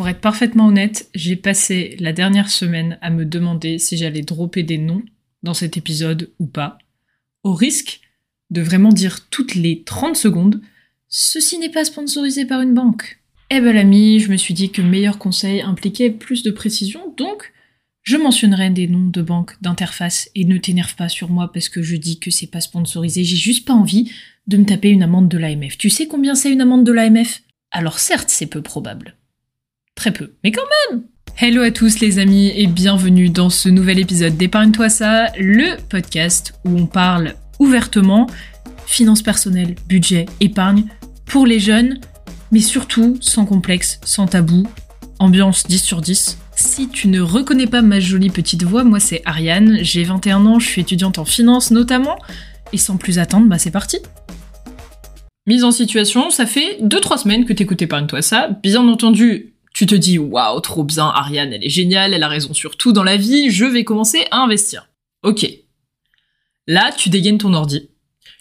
pour être parfaitement honnête, j'ai passé la dernière semaine à me demander si j'allais dropper des noms dans cet épisode ou pas, au risque de vraiment dire toutes les 30 secondes Ceci n'est pas sponsorisé par une banque. Eh ben l'ami, je me suis dit que meilleur conseil impliquait plus de précision, donc je mentionnerai des noms de banques, d'interfaces, et ne t'énerve pas sur moi parce que je dis que c'est pas sponsorisé, j'ai juste pas envie de me taper une amende de l'AMF. Tu sais combien c'est une amende de l'AMF Alors certes, c'est peu probable. Très peu, mais quand même! Hello à tous les amis et bienvenue dans ce nouvel épisode d'Épargne-toi ça, le podcast où on parle ouvertement finances personnelles, budget, épargne pour les jeunes, mais surtout sans complexe, sans tabou, ambiance 10 sur 10. Si tu ne reconnais pas ma jolie petite voix, moi c'est Ariane, j'ai 21 ans, je suis étudiante en finance notamment, et sans plus attendre, bah c'est parti! Mise en situation, ça fait 2-3 semaines que t'écoutes Épargne-toi ça, bien entendu, tu te dis waouh, trop bien, Ariane, elle est géniale, elle a raison sur tout dans la vie, je vais commencer à investir. Ok. Là, tu dégaines ton ordi,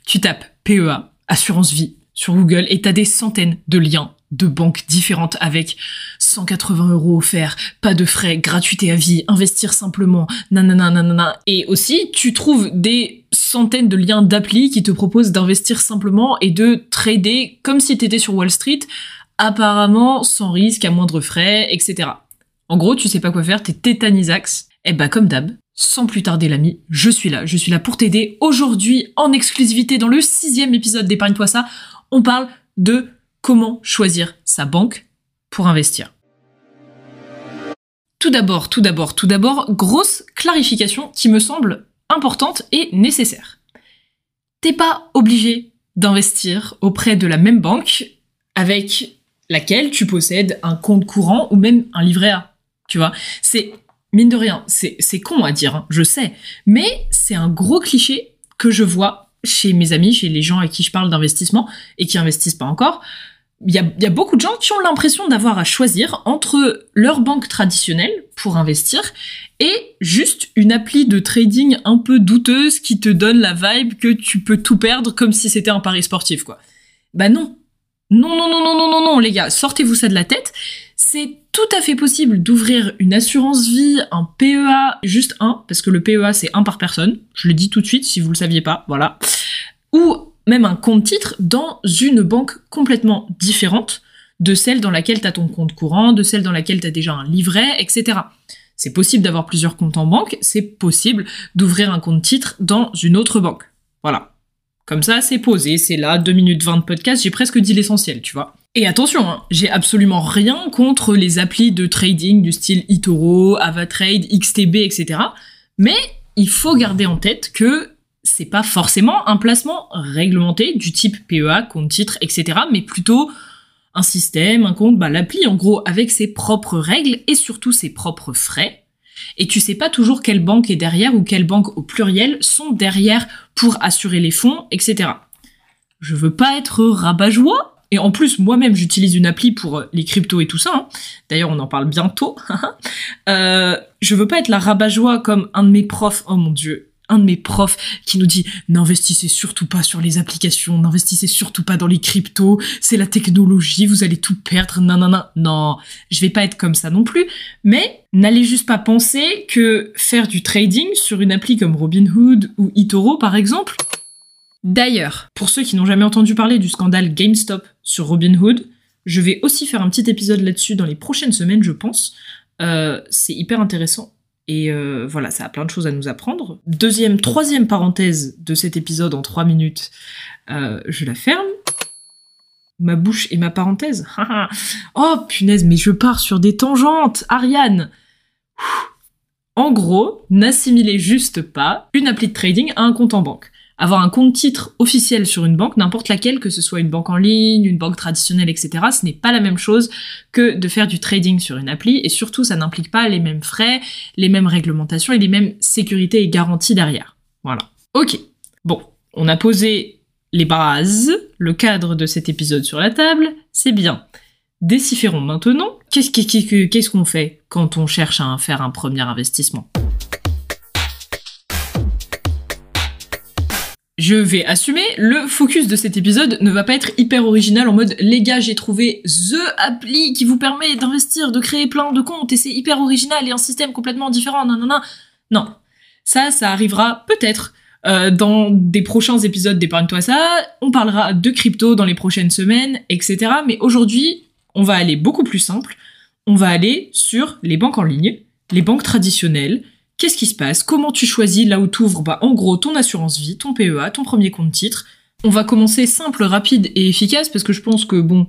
tu tapes PEA, assurance vie, sur Google et t'as des centaines de liens de banques différentes avec 180 euros offerts, pas de frais, gratuité à vie, investir simplement, nanana, nanana. Et aussi, tu trouves des centaines de liens d'applis qui te proposent d'investir simplement et de trader comme si t'étais sur Wall Street, apparemment sans risque, à moindre frais, etc. En gros, tu sais pas quoi faire, t'es tétanisax. Et eh bah comme d'hab, sans plus tarder l'ami, je suis là, je suis là pour t'aider. Aujourd'hui, en exclusivité dans le sixième épisode d'Épargne-toi ça, on parle de comment choisir sa banque pour investir. Tout d'abord, tout d'abord, tout d'abord, grosse clarification qui me semble importante et nécessaire. T'es pas obligé d'investir auprès de la même banque avec laquelle tu possèdes un compte courant ou même un livret A. Tu vois, c'est mine de rien, c'est con à dire, hein, je sais, mais c'est un gros cliché que je vois chez mes amis, chez les gens à qui je parle d'investissement et qui investissent pas encore, il y a, beaucoup de gens qui ont l'impression d'avoir à choisir entre leur banque traditionnelle pour investir et juste une appli de trading un peu douteuse qui te donne la vibe que tu peux tout perdre comme si c'était un pari sportif, quoi. Bah non. Non, non, non, non, non, non, non, les gars, sortez-vous ça de la tête. C'est tout à fait possible d'ouvrir une assurance vie, un PEA, juste un, parce que le PEA c'est un par personne. Je le dis tout de suite si vous le saviez pas, voilà. Ou même un compte titre dans une banque complètement différente de celle dans laquelle tu as ton compte courant, de celle dans laquelle tu as déjà un livret, etc. C'est possible d'avoir plusieurs comptes en banque, c'est possible d'ouvrir un compte titre dans une autre banque. Voilà. Comme ça, c'est posé, c'est là, 2 minutes 20 de podcast, j'ai presque dit l'essentiel, tu vois. Et attention, hein, j'ai absolument rien contre les applis de trading du style eToro, AvaTrade, XTB, etc. Mais il faut garder en tête que c'est pas forcément un placement réglementé du type PEA, compte titre, etc. Mais plutôt un système, un compte, bah, l'appli en gros avec ses propres règles et surtout ses propres frais et tu sais pas toujours quelle banque est derrière ou quelles banques au pluriel sont derrière pour assurer les fonds, etc. Je veux pas être rabat-joie, et en plus, moi-même, j'utilise une appli pour les cryptos et tout ça. Hein. D'ailleurs, on en parle bientôt. euh, je veux pas être la rabat-joie comme un de mes profs. Oh mon dieu, un de mes profs qui nous dit n'investissez surtout pas sur les applications, n'investissez surtout pas dans les cryptos, c'est la technologie, vous allez tout perdre, non, non, non, non, je vais pas être comme ça non plus, mais n'allez juste pas penser que faire du trading sur une appli comme Robinhood ou eToro par exemple, D'ailleurs, pour ceux qui n'ont jamais entendu parler du scandale GameStop sur Robinhood, je vais aussi faire un petit épisode là-dessus dans les prochaines semaines, je pense. Euh, c'est hyper intéressant. Et euh, voilà, ça a plein de choses à nous apprendre. Deuxième, troisième parenthèse de cet épisode en trois minutes, euh, je la ferme. Ma bouche et ma parenthèse. oh punaise, mais je pars sur des tangentes, Ariane. En gros, n'assimilez juste pas une appli de trading à un compte en banque avoir un compte titre officiel sur une banque, n'importe laquelle, que ce soit une banque en ligne, une banque traditionnelle, etc., ce n'est pas la même chose que de faire du trading sur une appli, et surtout, ça n'implique pas les mêmes frais, les mêmes réglementations et les mêmes sécurités et garanties derrière. Voilà. Ok. Bon, on a posé les bases, le cadre de cet épisode sur la table, c'est bien. Déciférons maintenant, qu'est-ce qu'on fait quand on cherche à faire un premier investissement? Je vais assumer, le focus de cet épisode ne va pas être hyper original en mode les gars j'ai trouvé THE appli qui vous permet d'investir, de créer plein de comptes et c'est hyper original et un système complètement différent, non non non. Non, ça ça arrivera peut-être euh, dans des prochains épisodes d'Épargne-toi ça, on parlera de crypto dans les prochaines semaines, etc. Mais aujourd'hui, on va aller beaucoup plus simple, on va aller sur les banques en ligne, les banques traditionnelles, Qu'est-ce qui se passe? Comment tu choisis là où tu ouvres bah, En gros, ton assurance vie, ton PEA, ton premier compte titre. On va commencer simple, rapide et efficace parce que je pense que, bon,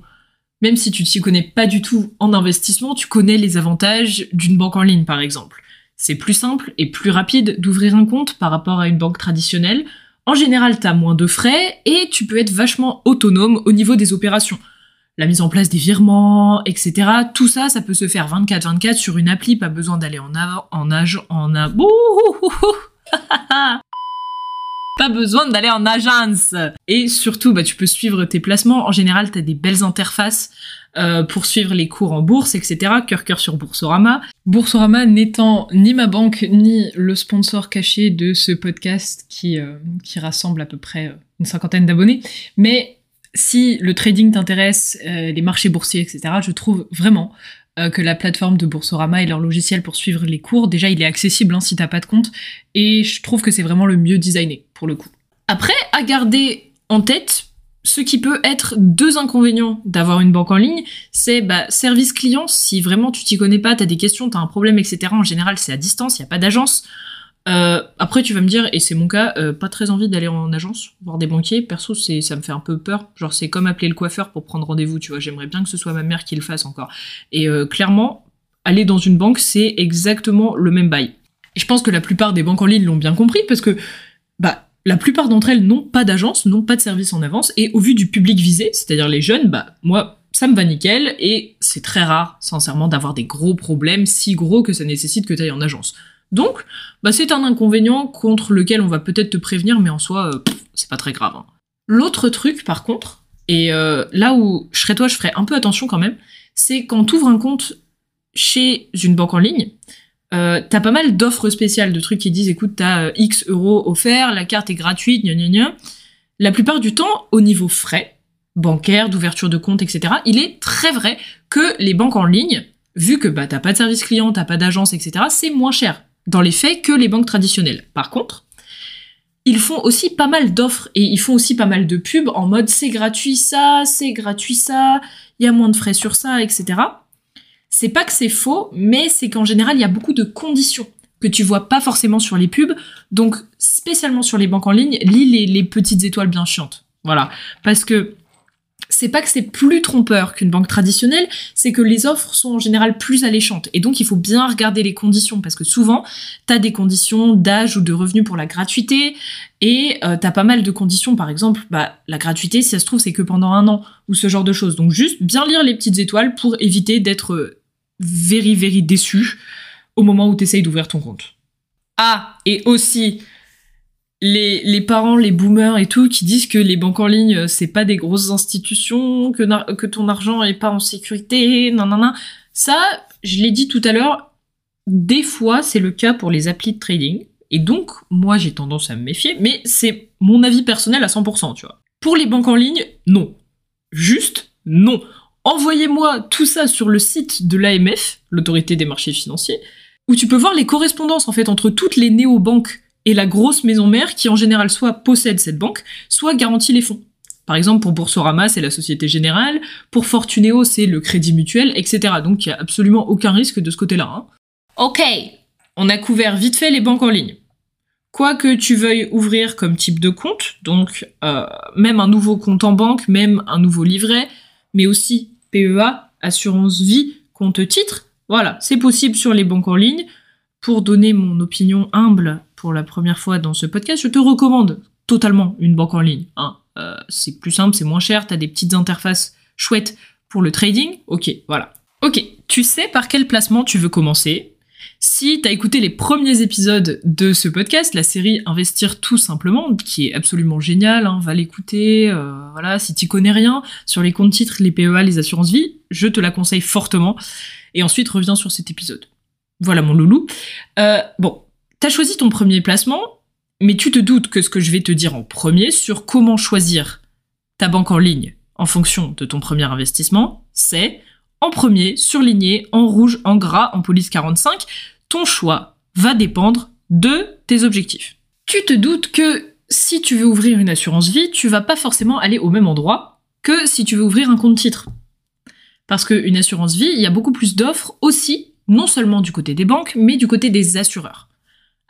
même si tu t'y connais pas du tout en investissement, tu connais les avantages d'une banque en ligne, par exemple. C'est plus simple et plus rapide d'ouvrir un compte par rapport à une banque traditionnelle. En général, t'as moins de frais et tu peux être vachement autonome au niveau des opérations la mise en place des virements, etc. Tout ça, ça peut se faire 24-24 sur une appli, pas besoin d'aller en avant, en pas besoin d'aller en agence. Et surtout, bah, tu peux suivre tes placements. En général, tu as des belles interfaces euh, pour suivre les cours en bourse, etc. Cœur cœur sur Boursorama. Boursorama n'étant ni ma banque ni le sponsor caché de ce podcast qui, euh, qui rassemble à peu près euh, une cinquantaine d'abonnés, mais si le trading t'intéresse, euh, les marchés boursiers, etc., je trouve vraiment euh, que la plateforme de Boursorama et leur logiciel pour suivre les cours, déjà il est accessible hein, si t'as pas de compte, et je trouve que c'est vraiment le mieux designé pour le coup. Après, à garder en tête, ce qui peut être deux inconvénients d'avoir une banque en ligne, c'est bah, service client, si vraiment tu t'y connais pas, t'as des questions, t'as un problème, etc. En général, c'est à distance, il y a pas d'agence. Euh, après, tu vas me dire, et c'est mon cas, euh, pas très envie d'aller en agence voir des banquiers. Perso, c'est ça me fait un peu peur. Genre, c'est comme appeler le coiffeur pour prendre rendez-vous. Tu vois, j'aimerais bien que ce soit ma mère qui le fasse encore. Et euh, clairement, aller dans une banque, c'est exactement le même bail. Et je pense que la plupart des banques en ligne l'ont bien compris parce que, bah, la plupart d'entre elles n'ont pas d'agence, n'ont pas de service en avance. Et au vu du public visé, c'est-à-dire les jeunes, bah, moi, ça me va nickel. Et c'est très rare, sincèrement, d'avoir des gros problèmes si gros que ça nécessite que tu ailles en agence. Donc, bah, c'est un inconvénient contre lequel on va peut-être te prévenir, mais en soi, euh, c'est pas très grave. Hein. L'autre truc, par contre, et euh, là où je serais toi, je ferais un peu attention quand même, c'est quand tu ouvres un compte chez une banque en ligne, euh, t'as pas mal d'offres spéciales, de trucs qui disent, écoute, t'as euh, X euros offerts, la carte est gratuite, gna gna gna. La plupart du temps, au niveau frais, bancaire, d'ouverture de compte, etc., il est très vrai que les banques en ligne, vu que bah, t'as pas de service client, t'as pas d'agence, etc., c'est moins cher dans les faits que les banques traditionnelles. Par contre, ils font aussi pas mal d'offres et ils font aussi pas mal de pubs en mode c'est gratuit ça, c'est gratuit ça, il y a moins de frais sur ça, etc. C'est pas que c'est faux, mais c'est qu'en général, il y a beaucoup de conditions que tu vois pas forcément sur les pubs. Donc, spécialement sur les banques en ligne, lis les, les petites étoiles bien chiantes. Voilà. Parce que c'est pas que c'est plus trompeur qu'une banque traditionnelle, c'est que les offres sont en général plus alléchantes. Et donc, il faut bien regarder les conditions, parce que souvent, t'as des conditions d'âge ou de revenus pour la gratuité, et euh, t'as pas mal de conditions, par exemple, bah, la gratuité, si ça se trouve, c'est que pendant un an, ou ce genre de choses. Donc, juste bien lire les petites étoiles pour éviter d'être euh, very, very déçu au moment où t'essayes d'ouvrir ton compte. Ah, et aussi, les, parents, les boomers et tout, qui disent que les banques en ligne, euh, c'est pas des grosses institutions, que, que ton argent est pas en sécurité, nan, nan, nan. Ça, je l'ai dit tout à l'heure, des fois, c'est le cas pour les applis de trading. Et donc, moi, j'ai tendance à me méfier, mais c'est mon avis personnel à 100%, tu vois. Pour les banques en ligne, non. Juste, non. Envoyez-moi tout ça sur le site de l'AMF, l'autorité des marchés financiers, où tu peux voir les correspondances, en fait, entre toutes les néo-banques et la grosse maison mère qui en général soit possède cette banque, soit garantit les fonds. Par exemple, pour Boursorama, c'est la Société Générale, pour Fortuneo, c'est le Crédit Mutuel, etc. Donc il n'y a absolument aucun risque de ce côté-là. Hein. Ok, on a couvert vite fait les banques en ligne. Quoi que tu veuilles ouvrir comme type de compte, donc euh, même un nouveau compte en banque, même un nouveau livret, mais aussi PEA, assurance vie, compte titre, voilà, c'est possible sur les banques en ligne. Pour donner mon opinion humble pour la première fois dans ce podcast, je te recommande totalement une banque en ligne. Hein. Euh, c'est plus simple, c'est moins cher, t'as des petites interfaces chouettes pour le trading. Ok, voilà. Ok, tu sais par quel placement tu veux commencer. Si t'as écouté les premiers épisodes de ce podcast, la série Investir tout simplement, qui est absolument géniale, hein, va l'écouter. Euh, voilà, si t'y connais rien sur les comptes titres, les PEA, les assurances vie, je te la conseille fortement. Et ensuite reviens sur cet épisode. Voilà mon loulou. Euh, bon, t'as choisi ton premier placement, Mais tu te doutes que ce que je vais te dire en premier sur comment choisir ta banque en ligne en fonction de ton premier investissement, c'est en premier, surligné, en rouge, en gras, en police 45, ton choix va dépendre de tes objectifs. Tu te doutes que si tu veux ouvrir une assurance vie, tu vas pas forcément aller au même endroit que si tu veux ouvrir un compte titre. Parce qu'une assurance vie, il y a beaucoup plus d'offres aussi, non seulement du côté des banques, mais du côté des assureurs.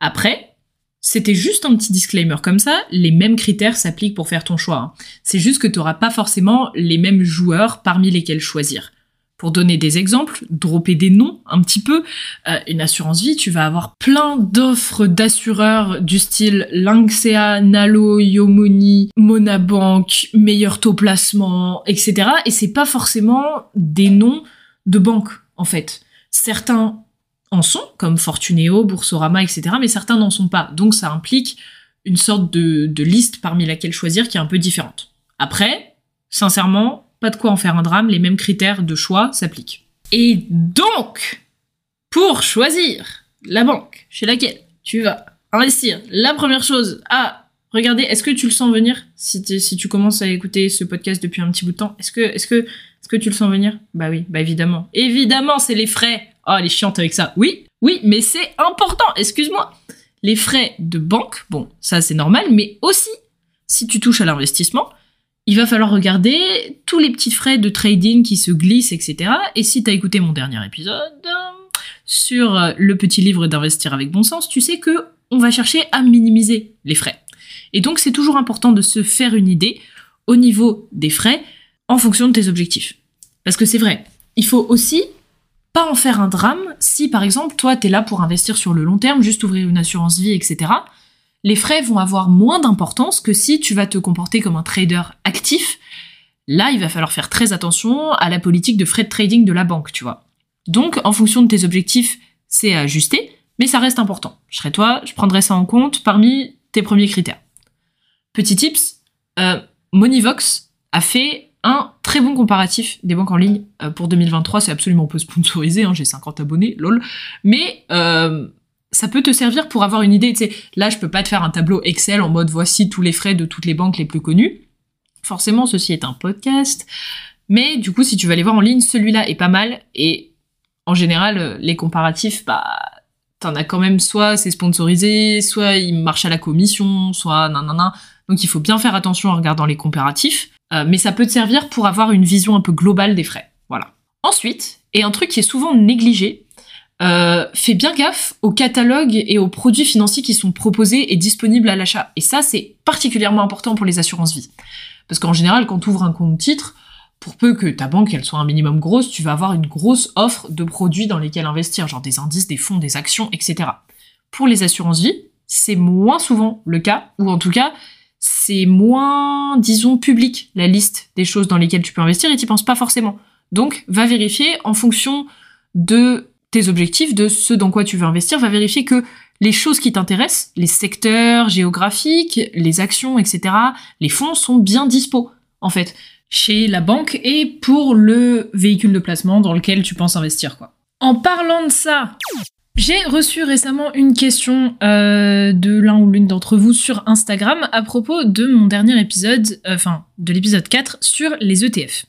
Après, c'était juste un petit disclaimer comme ça, les mêmes critères s'appliquent pour faire ton choix. Hein. C'est juste que tu n'auras pas forcément les mêmes joueurs parmi lesquels choisir. Pour donner des exemples, dropper des noms un petit peu, euh, une assurance vie, tu vas avoir plein d'offres d'assureurs du style Lanxea, Nalo, Yomoni, Monabank, meilleur taux placement, etc. Et c'est pas forcément des noms de banques, en fait. Certains en sont, comme Fortuneo, Boursorama, etc., mais certains n'en sont pas. Donc ça implique une sorte de, de liste parmi laquelle choisir qui est un peu différente. Après, sincèrement, pas de quoi en faire un drame, les mêmes critères de choix s'appliquent. Et donc, pour choisir la banque chez laquelle tu vas investir, la première chose à regarder, est-ce que tu le sens venir? Si, si tu commences à écouter ce podcast depuis un petit bout de temps Est-ce que, est-ce que, est-ce que tu le sens venir? Bah oui, bah évidemment. Évidemment, c'est les frais Oh, elle est chiante avec ça. Oui, oui, mais c'est important, excuse-moi. Les frais de banque, bon, ça c'est normal, mais aussi, si tu touches à l'investissement, il va falloir regarder tous les petits frais de trading qui se glissent, etc. Et si t'as écouté mon dernier épisode sur le petit livre d'investir avec bon sens, tu sais que on va chercher à minimiser les frais. Et donc c'est toujours important de se faire une idée au niveau des frais en fonction de tes objectifs. Parce que c'est vrai, il faut aussi pas en faire un drame si par exemple toi t'es là pour investir sur le long terme, juste ouvrir une assurance vie, etc. Les frais vont avoir moins d'importance que si tu vas te comporter comme un trader actif. Là, il va falloir faire très attention à la politique de frais de trading de la banque, tu vois. Donc, en fonction de tes objectifs, c'est à ajuster, mais ça reste important. Je serais toi, je prendrais ça en compte parmi tes premiers critères. Petit tips, euh, Monivox a fait un très bon comparatif des banques en ligne euh, pour 2023. C'est absolument pas sponsorisé, hein, j'ai 50 abonnés, lol. Mais euh, ça peut te servir pour avoir une idée. Tu sais, là, je peux pas te faire un tableau Excel en mode voici tous les frais de toutes les banques les plus connues. Forcément, ceci est un podcast. Mais du coup, si tu vas aller voir en ligne, celui-là est pas mal. Et en général, les comparatifs, bah, t'en as quand même soit c'est sponsorisé, soit il marche à la commission, soit nanana. Donc il faut bien faire attention en regardant les comparatifs. Euh, mais ça peut te servir pour avoir une vision un peu globale des frais. Voilà. Ensuite, et un truc qui est souvent négligé, euh, fais bien gaffe aux catalogues et aux produits financiers qui sont proposés et disponibles à l'achat. Et ça, c'est particulièrement important pour les assurances vie. Parce qu'en général, quand tu ouvres un compte titre, pour peu que ta banque soit un minimum grosse, tu vas avoir une grosse offre de produits dans lesquels investir, genre des indices, des fonds, des actions, etc. Pour les assurances vie, c'est moins souvent le cas, ou en tout cas, c'est moins, disons, public, la liste des choses dans lesquelles tu peux investir et tu penses pas forcément. Donc, va vérifier en fonction de tes objectifs, de ce dans quoi tu veux investir, va vérifier que les choses qui t'intéressent, les secteurs géographiques, les actions, etc., les fonds sont bien dispo, en fait, chez la banque et pour le véhicule de placement dans lequel tu penses investir, quoi. En parlant de ça, j'ai reçu récemment une question euh, de l'un ou l'une d'entre vous sur Instagram à propos de mon dernier épisode, euh, enfin de l'épisode 4 sur les ETF.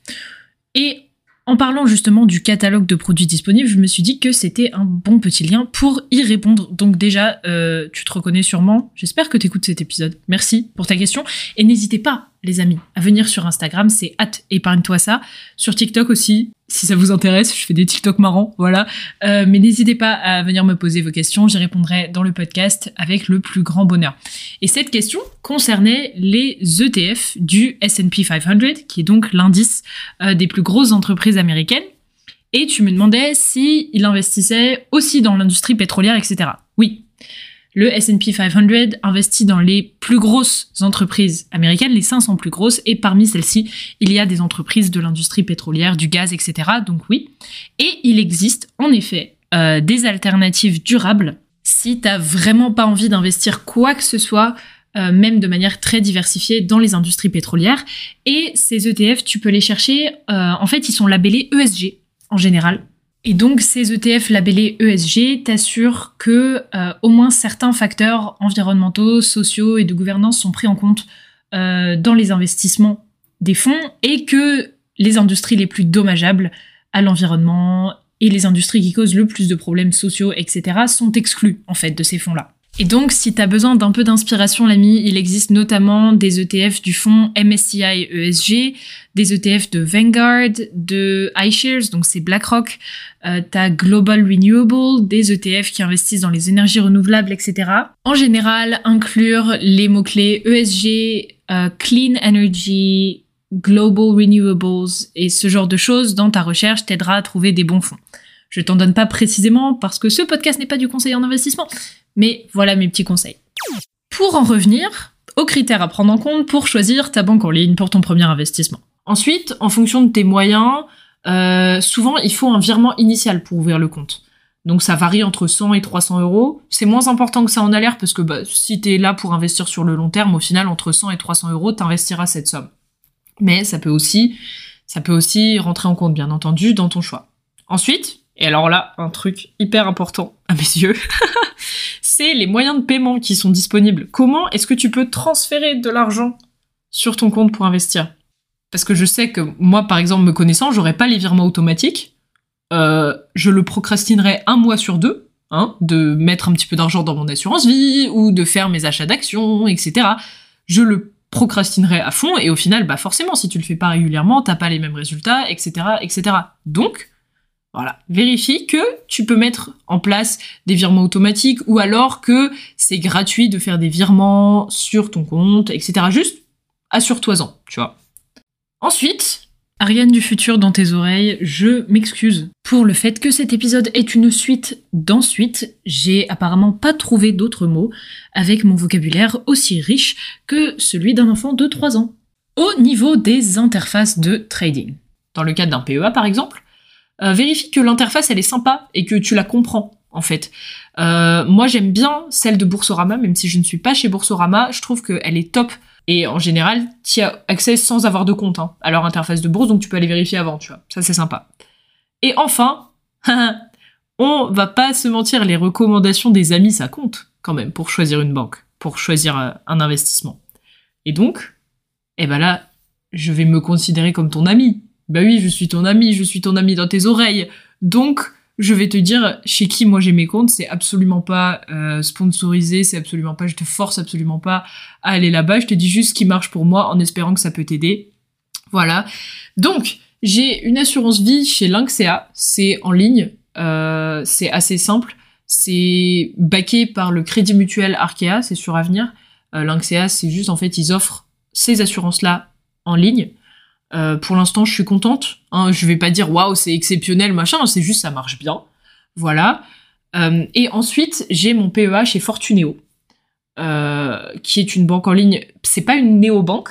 Et en parlant justement du catalogue de produits disponibles, je me suis dit que c'était un bon petit lien pour y répondre. Donc déjà, euh, tu te reconnais sûrement. J'espère que tu écoutes cet épisode. Merci pour ta question. Et n'hésitez pas, les amis, à venir sur Instagram, c'est épargne-toi ça. Sur TikTok aussi, si ça vous intéresse, je fais des TikTok marrants, voilà. Euh, mais n'hésitez pas à venir me poser vos questions, j'y répondrai dans le podcast avec le plus grand bonheur. Et cette question concernait les ETF du S&P 500, qui est donc l'indice euh, des plus grosses entreprises américaines. Et tu me demandais si il investissait aussi dans l'industrie pétrolière, etc. Oui, le S&P 500 investit dans les plus grosses entreprises américaines, les 500 plus grosses, et parmi celles-ci, il y a des entreprises de l'industrie pétrolière, du gaz, etc. Donc oui. Et il existe en effet euh, des alternatives durables si t'as vraiment pas envie d'investir quoi que ce soit, euh, même de manière très diversifiée dans les industries pétrolières. Et ces ETF, tu peux les chercher, euh, en fait, ils sont labellés ESG en général. Et donc ces ETF labellés ESG t'assurent que euh, au moins certains facteurs environnementaux, sociaux et de gouvernance sont pris en compte euh, dans les investissements des fonds et que les industries les plus dommageables à l'environnement et les industries qui causent le plus de problèmes sociaux, etc., sont exclues en fait de ces fonds-là. Et donc, si tu as besoin d'un peu d'inspiration, l'ami, il existe notamment des ETF du fonds MSCI ESG, des ETF de Vanguard, de iShares, donc c'est BlackRock, euh, t'as Global Renewable, des ETF qui investissent dans les énergies renouvelables, etc. En général, inclure les mots-clés ESG, euh, Clean Energy, Global Renewables et ce genre de choses dans ta recherche t'aidera à trouver des bons fonds. Je t'en donne pas précisément parce que ce podcast n'est pas du conseil en investissement, mais voilà mes petits conseils. Pour en revenir aux critères à prendre en compte pour choisir ta banque en ligne pour ton premier investissement. Ensuite, en fonction de tes moyens, euh, souvent il faut un virement initial pour ouvrir le compte. Donc ça varie entre 100 et 300 euros. C'est moins important que ça en a l'air parce que bah, si t'es là pour investir sur le long terme, au final entre 100 et 300 euros, t'investiras cette somme. Mais ça peut aussi, ça peut aussi rentrer en compte bien entendu dans ton choix. Ensuite, et alors là, un truc hyper important à mes yeux, c'est les moyens de paiement qui sont disponibles. Comment est-ce que tu peux transférer de l'argent sur ton compte pour investir? Parce que je sais que moi, par exemple, me connaissant, j'aurais pas les virements automatiques. Euh, je le procrastinerais un mois sur deux, hein, de mettre un petit peu d'argent dans mon assurance vie ou de faire mes achats d'actions, etc. Je le procrastinerais à fond et au final, bah forcément, si tu le fais pas régulièrement, t'as pas les mêmes résultats, etc., etc. Donc, voilà. Vérifie que tu peux mettre en place des virements automatiques ou alors que c'est gratuit de faire des virements sur ton compte, etc. Juste assure-toi-en, tu vois. Ensuite, Ariane du futur dans tes oreilles, je m'excuse pour le fait que cet épisode est une suite d'ensuite. J'ai apparemment pas trouvé d'autres mots avec mon vocabulaire aussi riche que celui d'un enfant de 3 ans. Au niveau des interfaces de trading. Dans le cadre d'un PEA par exemple, euh, vérifie que l'interface elle est sympa et que tu la comprends en fait. Euh, moi j'aime bien celle de Boursorama, même si je ne suis pas chez Boursorama, je trouve qu'elle est top. Et en général, tu as accès sans avoir de compte hein, à leur interface de bourse, donc tu peux aller vérifier avant, tu vois. Ça c'est sympa. Et enfin, on va pas se mentir, les recommandations des amis ça compte quand même pour choisir une banque, pour choisir euh, un investissement. Et donc, eh ben là, je vais me considérer comme ton ami. Bah oui, je suis ton ami, je suis ton ami dans tes oreilles. Donc, je vais te dire chez qui moi j'ai mes comptes, c'est absolument pas euh, sponsorisé, c'est absolument pas, je te force absolument pas à aller là-bas, je te dis juste ce qui marche pour moi en espérant que ça peut t'aider. Voilà. Donc, j'ai une assurance vie chez Lynxea, c'est en ligne, euh, c'est assez simple, c'est backé par le Crédit Mutuel Arkea, c'est sur Avenir. Euh, c'est juste en fait, ils offrent ces assurances-là en ligne. Euh, pour l'instant, je suis contente. Hein, je vais pas dire waouh, c'est exceptionnel, machin. C'est juste ça marche bien. Voilà. Euh, et ensuite, j'ai mon PEA chez Fortuneo, euh, qui est une banque en ligne. C'est pas une néobanque.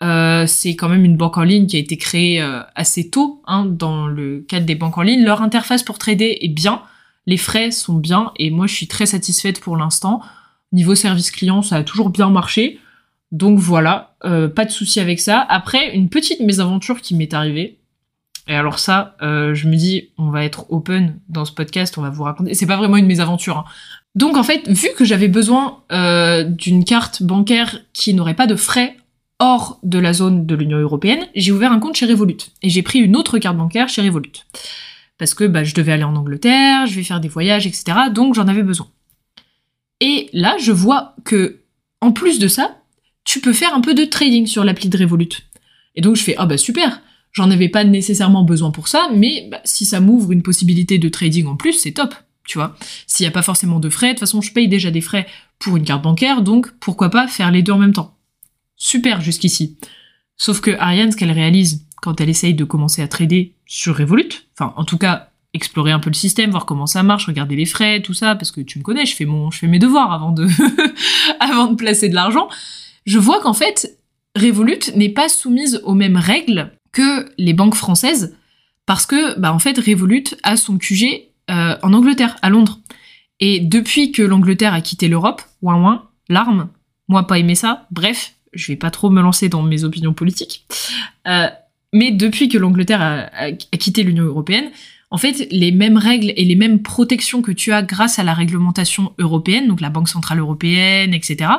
c'est quand même une banque en ligne qui a été créée assez tôt hein, dans le cadre des banques en ligne. Leur interface pour trader est bien, les frais sont bien et moi je suis très satisfaite pour l'instant. Niveau service client, ça a toujours bien marché. Donc voilà, euh, pas de souci avec ça. Après, une petite mésaventure qui m'est arrivée. Et alors ça, euh, je me dis, on va être open dans ce podcast, on va vous raconter. C'est pas vraiment une mésaventure. Hein. Donc en fait, vu que j'avais besoin euh, d'une carte bancaire qui n'aurait pas de frais hors de la zone de l'Union européenne, j'ai ouvert un compte chez Revolut et j'ai pris une autre carte bancaire chez Revolut parce que bah, je devais aller en Angleterre, je vais faire des voyages, etc. Donc j'en avais besoin. Et là, je vois que en plus de ça, tu peux faire un peu de trading sur l'appli de Revolut. Et donc je fais, ah bah super, j'en avais pas nécessairement besoin pour ça, mais bah, si ça m'ouvre une possibilité de trading en plus, c'est top, tu vois. S'il n'y a pas forcément de frais, de toute façon je paye déjà des frais pour une carte bancaire, donc pourquoi pas faire les deux en même temps. Super jusqu'ici. Sauf que Ariane, ce qu'elle réalise quand elle essaye de commencer à trader sur Revolut, enfin en tout cas explorer un peu le système, voir comment ça marche, regarder les frais, tout ça, parce que tu me connais, je fais mes devoirs avant de, avant de placer de l'argent je vois qu'en fait, Revolut n'est pas soumise aux mêmes règles que les banques françaises, parce que, bah, en fait, Revolut a son QG euh, en Angleterre, à Londres. Et depuis que l'Angleterre a quitté l'Europe, ouin ouin, l'arme, moi pas aimé ça, bref, je vais pas trop me lancer dans mes opinions politiques, euh, mais depuis que l'Angleterre a, quitté l'Union européenne, en fait, les mêmes règles et les mêmes protections que tu as grâce à la réglementation européenne, donc la Banque Centrale Européenne, etc.,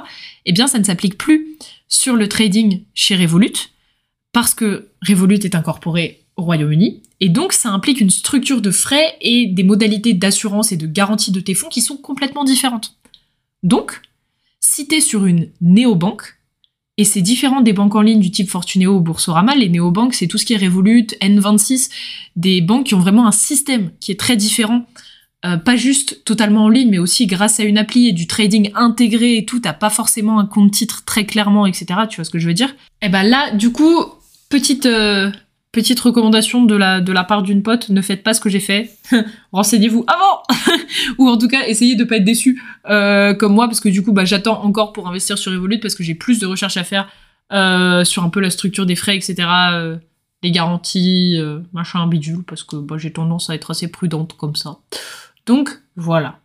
eh bien, ça ne s'applique plus sur le trading chez Revolut, parce que Revolut est incorporé au Royaume-Uni, et donc ça implique une structure de frais et des modalités d'assurance et de garantie de tes fonds qui sont complètement différentes. Donc, si tu es sur une néobanque, et c'est différent des banques en ligne du type Fortuneo ou Boursorama. Les néobanques, c'est tout ce qui est Revolut, N26, des banques qui ont vraiment un système qui est très différent. Euh, pas juste totalement en ligne, mais aussi grâce à une appli et du trading intégré et tout, t'as pas forcément un compte titre très clairement, etc. Tu vois ce que je veux dire? Et eh ben là, du coup, petite euh, Petite recommandation de la, part d'une pote, ne faites pas ce que j'ai fait. Renseignez-vous avant Ou en tout cas, essayez de pas être déçu euh, comme moi, parce que du coup, bah, j'attends encore pour investir sur Evolute, parce que j'ai plus de recherches à faire euh, sur un peu la structure des frais, etc. Euh, les garanties, machin, bidule, parce que bah, j'ai tendance à être assez prudente comme ça. Donc, voilà.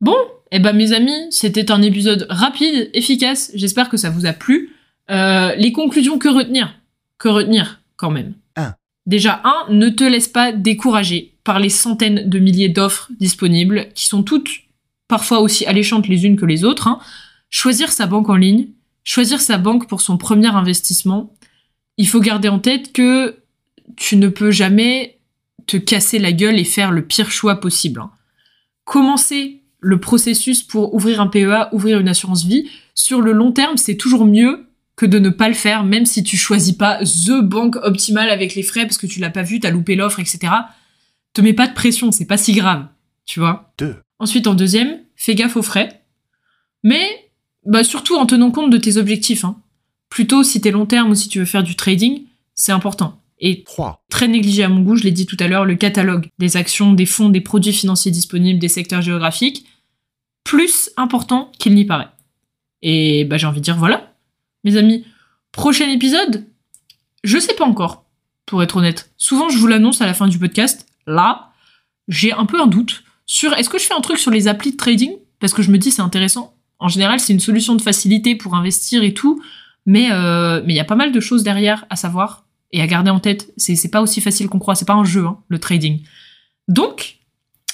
Bon, et eh ben mes amis, c'était un épisode rapide, efficace, j'espère que ça vous a plu. les conclusions que retenir? Que retenir quand même. Déjà, un, ne te laisse pas décourager par les centaines de milliers d'offres disponibles, qui sont toutes parfois aussi alléchantes les unes que les autres. Hein. Choisir sa banque en ligne, choisir sa banque pour son premier investissement, il faut garder en tête que tu ne peux jamais te casser la gueule et faire le pire choix possible. Hein. Commencer le processus pour ouvrir un PEA, ouvrir une assurance vie, sur le long terme, c'est toujours mieux que de ne pas le faire, même si tu choisis pas the banque optimale avec les frais parce que tu l'as pas vu, t'as loupé l'offre, etc. Te mets pas de pression, c'est pas si grave, tu vois. Deux. Ensuite, en deuxième, fais gaffe aux frais, mais bah, surtout en tenant compte de tes objectifs. Hein. Plutôt si t'es long terme ou si tu veux faire du trading, c'est important. Et 3. très négligé à mon goût, je l'ai dit tout à l'heure, le catalogue des actions, des fonds, des produits financiers disponibles, des secteurs géographiques, plus important qu'il n'y paraît. Et bah, j'ai envie de dire voilà, mes amis. Prochain épisode Je sais pas encore, pour être honnête. Souvent, je vous l'annonce à la fin du podcast. Là, j'ai un peu un doute sur est-ce que je fais un truc sur les applis de trading? Parce que je me dis c'est intéressant. En général, c'est une solution de facilité pour investir et tout, mais euh, il y a pas mal de choses derrière à savoir et à garder en tête. C'est pas aussi facile qu'on croit. C'est pas un jeu, hein, le trading. Donc,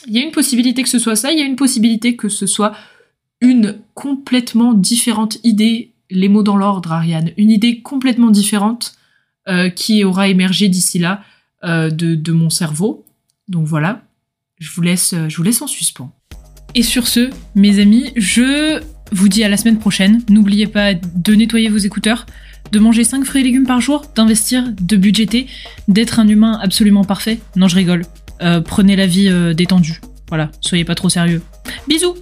il y a une possibilité que ce soit ça. Il y a une possibilité que ce soit une complètement différente idée les mots dans l'ordre, Ariane. Une idée complètement différente euh, qui aura émergé d'ici là euh, de, mon cerveau. Donc voilà, je vous laisse, je vous laisse en suspens. Et sur ce, mes amis, je vous dis à la semaine prochaine. N'oubliez pas de nettoyer vos écouteurs, de manger 5 fruits et légumes par jour, d'investir, de budgéter, d'être un humain absolument parfait. Non, je rigole. Euh, prenez la vie détendue. Voilà, soyez pas trop sérieux. Bisous